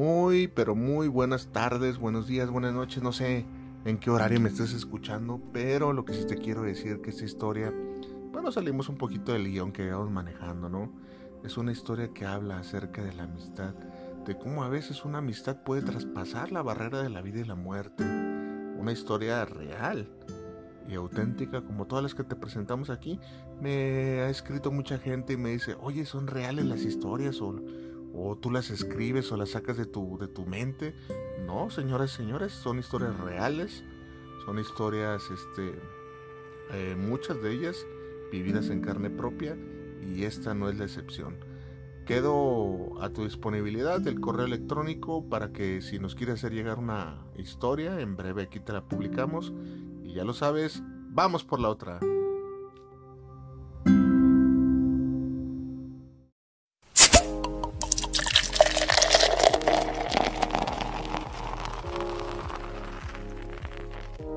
Muy, pero muy buenas tardes, buenos días, buenas noches, no sé en qué horario me estés escuchando, pero lo que sí te quiero decir que esta historia, bueno, salimos un poquito del guion que íbamos manejando, ¿no? Es una historia que habla acerca de la amistad, de cómo a veces una amistad puede traspasar la barrera de la vida y la muerte. Una historia real y auténtica como todas las que te presentamos aquí. Me ha escrito mucha gente y me dice, oye, ¿son reales las historias? O, o tú las escribes o las sacas de tu, de tu mente. No, señoras y señores, son historias reales. Son historias, este, eh, muchas de ellas vividas en carne propia y esta no es la excepción. Quedo a tu disponibilidad el correo electrónico para que si nos quieres hacer llegar una historia, en breve aquí te la publicamos. Y ya lo sabes, vamos por la otra.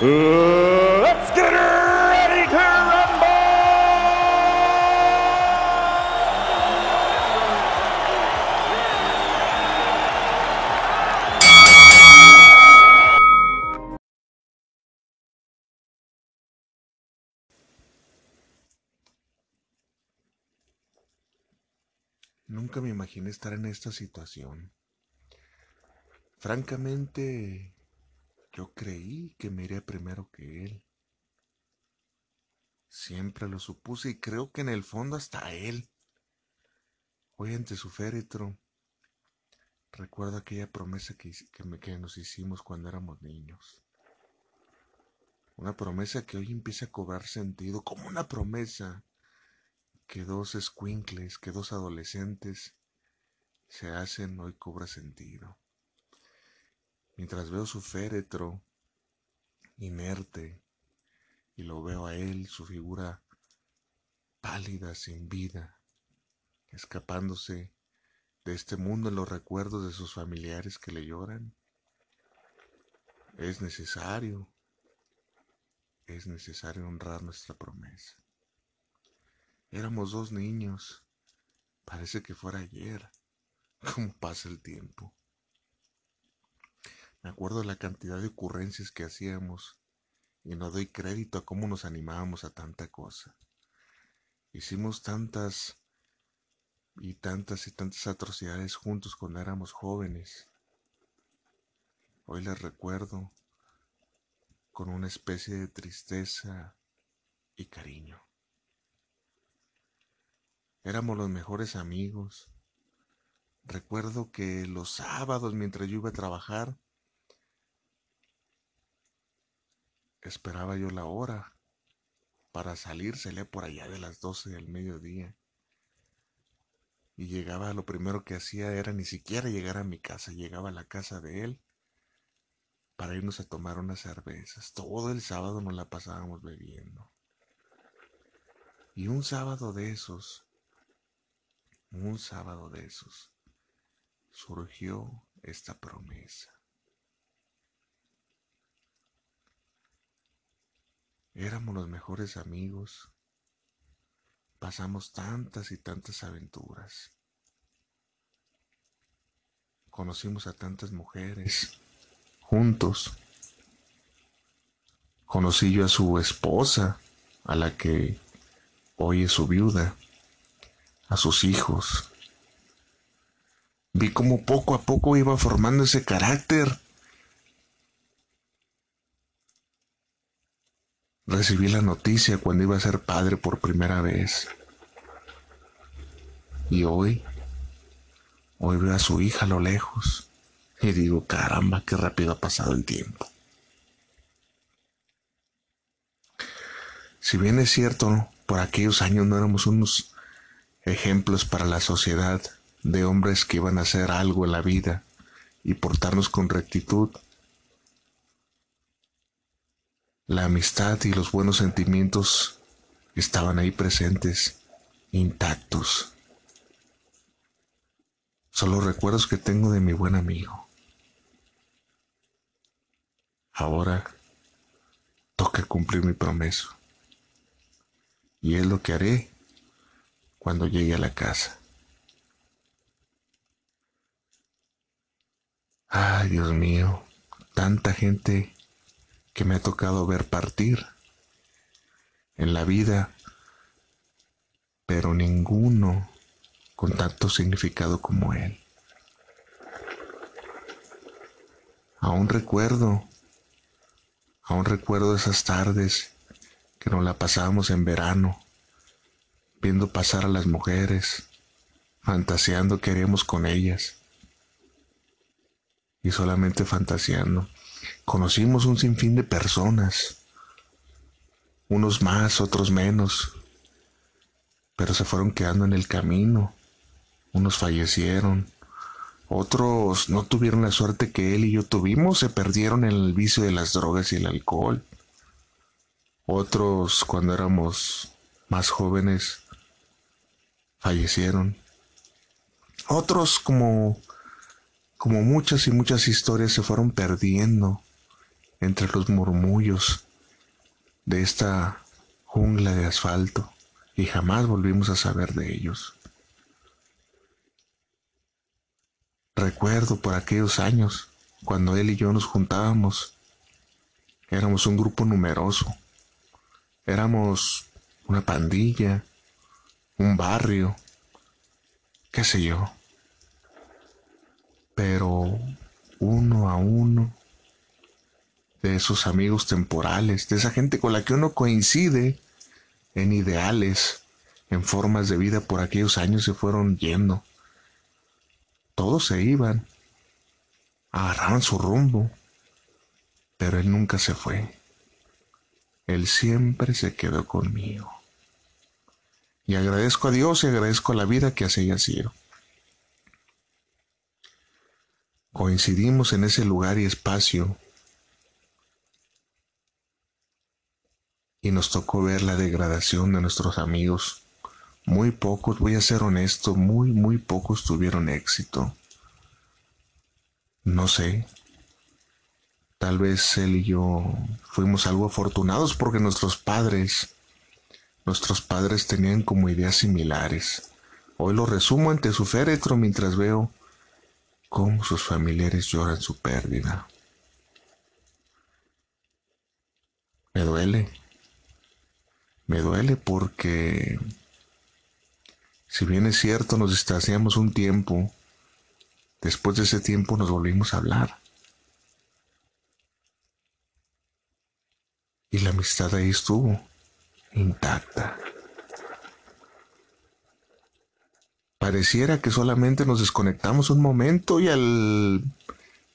let's get ready to! Nunca me imaginé estar en esta situación. Francamente, yo creí que me iría primero que él. Siempre lo supuse y creo que en el fondo hasta él. Hoy ante su féretro, recuerdo aquella promesa que, que que nos hicimos cuando éramos niños. Una promesa que hoy empieza a cobrar sentido, como una promesa que dos escuincles, que dos adolescentes se hacen, hoy cobra sentido. Mientras veo su féretro inerte y lo veo a él, su figura pálida, sin vida, escapándose de este mundo en los recuerdos de sus familiares que le lloran, es necesario, es necesario honrar nuestra promesa. Éramos dos niños. Parece que fuera ayer. ¿Cómo pasa el tiempo? Me acuerdo la cantidad de ocurrencias que hacíamos y no doy crédito a cómo nos animábamos a tanta cosa. Hicimos tantas y tantas y tantas atrocidades juntos cuando éramos jóvenes. Hoy las recuerdo con una especie de tristeza y cariño. Éramos los mejores amigos. Recuerdo que los sábados mientras yo iba a trabajar, esperaba yo la hora para salir, salía por allá de las 12 del mediodía. Y llegaba, lo primero que hacía era ni siquiera llegar a mi casa, llegaba a la casa de él para irnos a tomar unas cervezas. Todo el sábado nos la pasábamos bebiendo. Y un sábado de esos, un sábado de esos, surgió esta promesa. Éramos los mejores amigos, pasamos tantas y tantas aventuras, conocimos a tantas mujeres juntos, conocí yo a su esposa, a la que hoy es su viuda a sus hijos. Vi cómo poco a poco iba formando ese carácter. Recibí la noticia cuando iba a ser padre por primera vez. Y hoy, hoy veo a su hija a lo lejos y digo, caramba, qué rápido ha pasado el tiempo. Si bien es cierto, por aquellos años no éramos unos ejemplos para la sociedad de hombres que iban a hacer algo en la vida, y portarnos con rectitud. La amistad y los buenos sentimientos estaban ahí presentes, intactos. Son los recuerdos que tengo de mi buen amigo. Ahora toca cumplir mi promesa. Y es lo que haré cuando llegue a la casa. Ay, Dios mío, tanta gente que me ha tocado ver partir en la vida, pero ninguno con tanto significado como él. Aún recuerdo, aún recuerdo esas tardes que nos la pasábamos en verano, viendo pasar a las mujeres, fantaseando que haríamos con ellas. Y solamente fantaseando. Conocimos un sinfín de personas, unos más, otros menos, pero se fueron quedando en el camino. Unos fallecieron, otros no tuvieron la suerte que él y yo tuvimos, se perdieron en el vicio de las drogas y el alcohol. Otros, cuando éramos más jóvenes, fallecieron. Otros, como, como muchas y muchas historias, se fueron perdiendo entre los murmullos de esta jungla de asfalto y jamás volvimos a saber de ellos. Recuerdo por aquellos años, cuando él y yo nos juntábamos, éramos un grupo numeroso Éramos una pandilla, un barrio, qué sé yo. Pero uno a uno de esos amigos temporales, de esa gente con la que uno coincide en ideales, en formas de vida por aquellos años se fueron yendo. Todos se iban, agarraban su rumbo, pero él nunca se fue. Él siempre se quedó conmigo. Y agradezco a Dios y agradezco a la vida que así haya sido. Coincidimos en ese lugar y espacio y nos tocó ver la degradación de nuestros amigos. Muy pocos, voy a ser honesto, muy, muy pocos tuvieron éxito. No sé, Tal vez él y yo fuimos algo afortunados porque nuestros padres, nuestros padres tenían como ideas similares. Hoy lo resumo ante su féretro mientras veo cómo sus familiares lloran su pérdida. Me duele. Me duele porque, si bien es cierto, nos distanciamos un tiempo, después de ese tiempo nos volvimos a hablar. y la amistad ahí estuvo, intacta. Pareciera que solamente nos desconectamos un momento y al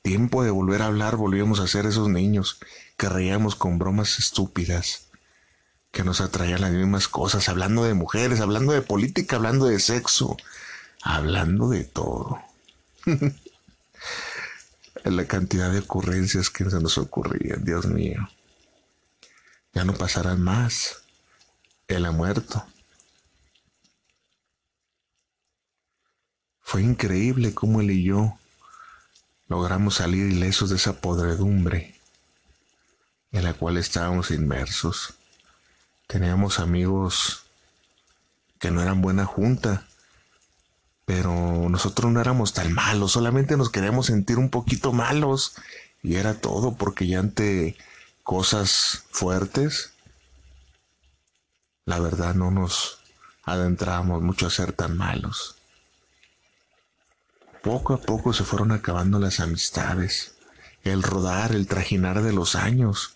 tiempo de volver a hablar volvíamos a ser esos niños que reíamos con bromas estúpidas, que nos atraían las mismas cosas, hablando de mujeres, hablando de política, hablando de sexo, hablando de todo. la cantidad de ocurrencias que se nos ocurrían, Dios mío ya no pasarán más. Él ha muerto. Fue increíble cómo él y yo logramos salir ilesos de esa podredumbre en la cual estábamos inmersos. Teníamos amigos que no eran buena junta, pero nosotros no éramos tan malos, solamente nos queríamos sentir un poquito malos y era todo porque ya ante cosas fuertes, la verdad no nos adentramos mucho a ser tan malos. Poco a poco se fueron acabando las amistades. El rodar, el trajinar de los años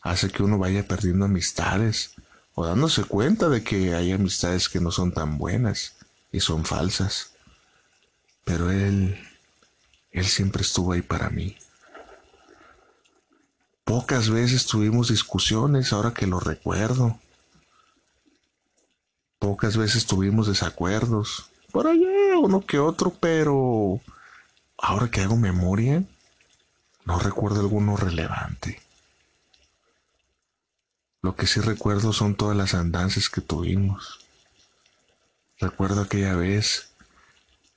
hace que uno vaya perdiendo amistades o dándose cuenta de que hay amistades que no son tan buenas y son falsas. Pero él, él siempre estuvo ahí para mí. Pocas veces tuvimos discusiones ahora que lo recuerdo. Pocas veces tuvimos desacuerdos. Por allá uno que otro, pero ahora que hago memoria, no recuerdo alguno relevante. Lo que sí recuerdo son todas las andanzas que tuvimos. Recuerdo aquella vez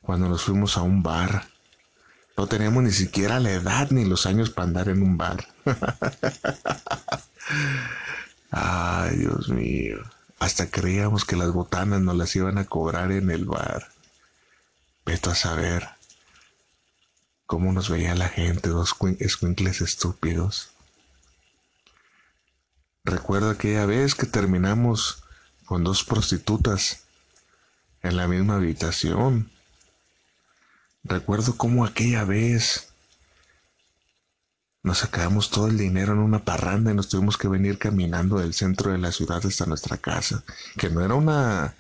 cuando nos fuimos a un bar. No teníamos ni siquiera la edad ni los años para andar en un bar. Ay, Dios mío. Hasta creíamos que las botanas nos las iban a cobrar en el bar. Veto a saber cómo nos veía la gente, dos escuincles estúpidos. Recuerdo aquella vez que terminamos con dos prostitutas en la misma habitación. Recuerdo cómo aquella vez nos sacamos todo el dinero en una parranda y nos tuvimos que venir caminando del centro de la ciudad hasta nuestra casa, que no era una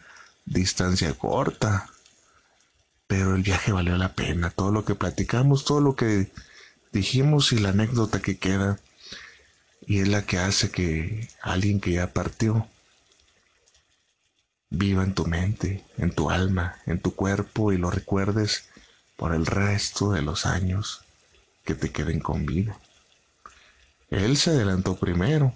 distancia corta, pero el viaje valió la pena, todo lo que platicamos, todo lo que dijimos y la anécdota que queda y es la que hace que alguien que ya partió viva en tu mente, en tu alma, en tu cuerpo y lo recuerdes por el resto de los años que te queden con vida. Él se adelantó primero.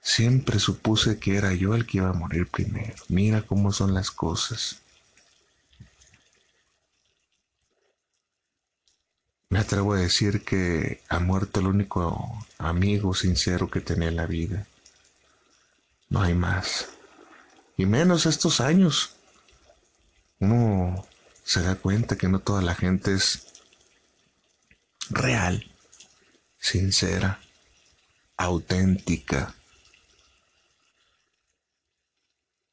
Siempre supuse que era yo el que iba a morir primero. Mira cómo son las cosas. Me atrevo a decir que ha muerto el único amigo sincero que tenía en la vida. No hay más. Y menos estos años. Uno se da cuenta que no toda la gente es real, sincera, auténtica.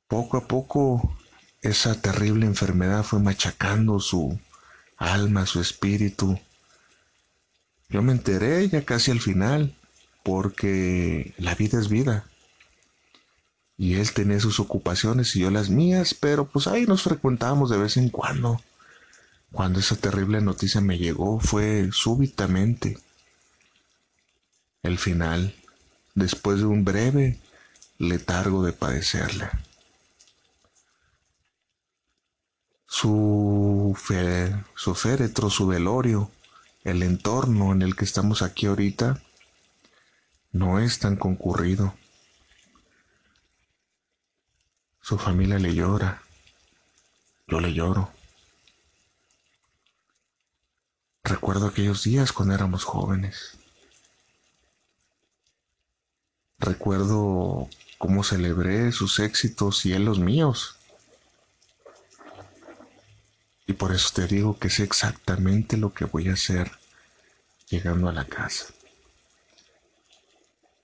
Poco a poco esa terrible enfermedad fue machacando su alma, su espíritu, yo me enteré ya casi al final, porque la vida es vida. Y él tenía sus ocupaciones y yo las mías, pero pues ahí nos frecuentábamos de vez en cuando. Cuando esa terrible noticia me llegó fue súbitamente el final, después de un breve letargo de padecerla. Su, fe, su féretro, su velorio, el entorno en el que estamos aquí ahorita no es tan concurrido. Su familia le llora, yo le lloro. Recuerdo aquellos días cuando éramos jóvenes. Recuerdo cómo celebré sus éxitos y él los míos. Y por eso te digo que sé exactamente lo que voy a hacer llegando a la casa.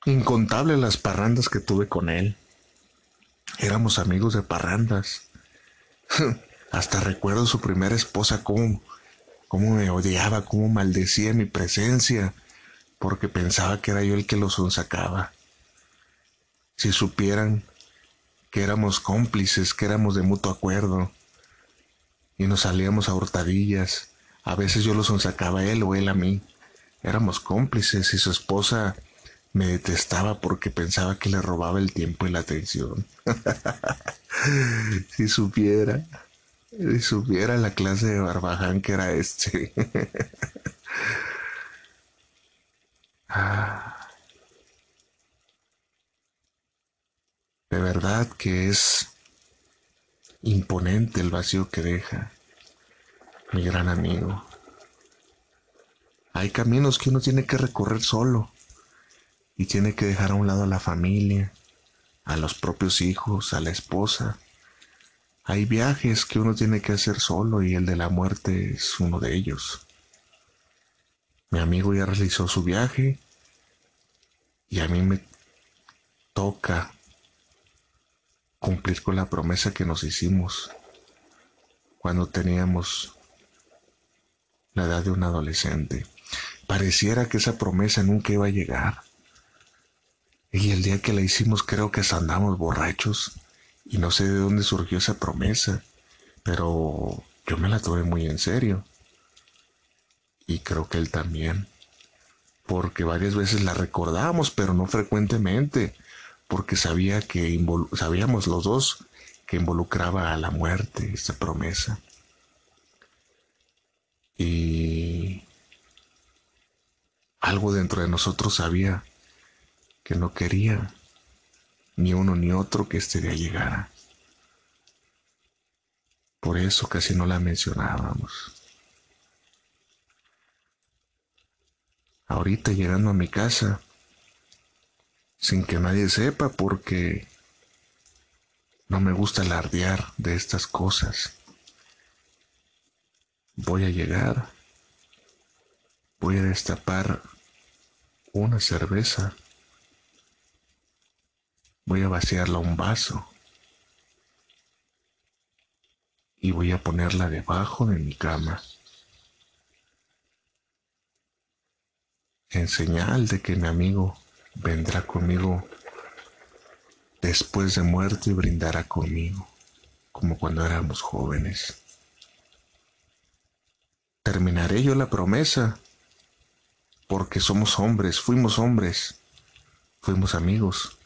Incontable las parrandas que tuve con él. Éramos amigos de parrandas. Hasta recuerdo su primera esposa cómo, cómo me odiaba, cómo maldecía mi presencia, porque pensaba que era yo el que los sonsacaba. Si supieran que éramos cómplices, que éramos de mutuo acuerdo, y nos salíamos a hurtadillas. A veces yo lo sonsacaba a él o él a mí. Éramos cómplices y su esposa me detestaba porque pensaba que le robaba el tiempo y la atención. si supiera, si supiera la clase de barbaján que era este. Ah. De verdad que es imponente el vacío que deja, mi gran amigo. Hay caminos que uno tiene que recorrer solo y tiene que dejar a un lado a la familia, a los propios hijos, a la esposa. Hay viajes que uno tiene que hacer solo y el de la muerte es uno de ellos. Mi amigo ya realizó su viaje y a mí me toca cumplir con la promesa que nos hicimos cuando teníamos la edad de un adolescente. Pareciera que esa promesa nunca iba a llegar. Y el día que la hicimos creo que andamos borrachos y no sé de dónde surgió esa promesa, pero yo me la tomé muy en serio. Y creo que él también, porque varias veces la recordamos, pero no frecuentemente porque sabía que sabíamos los dos que involucraba a la muerte esa promesa. Y algo dentro de nosotros sabía que no quería ni uno ni otro que este día llegara. Por eso casi no la mencionábamos. Ahorita llegando a mi casa, sin que nadie sepa, porque no me gusta alardear de estas cosas. Voy a llegar, voy a destapar una cerveza, voy a vaciarla a un vaso y voy a ponerla debajo de mi cama. En señal de que mi amigo vendrá conmigo después de muerto y brindará conmigo, como cuando éramos jóvenes. Terminaré yo la promesa, porque somos hombres, fuimos hombres, fuimos amigos,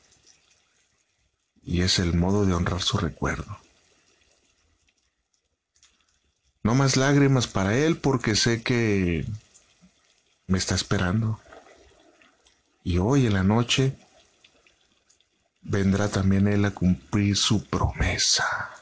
y es el modo de honrar su recuerdo. No más lágrimas para él porque sé que me está esperando. Y hoy en la noche vendrá también él a cumplir su promesa.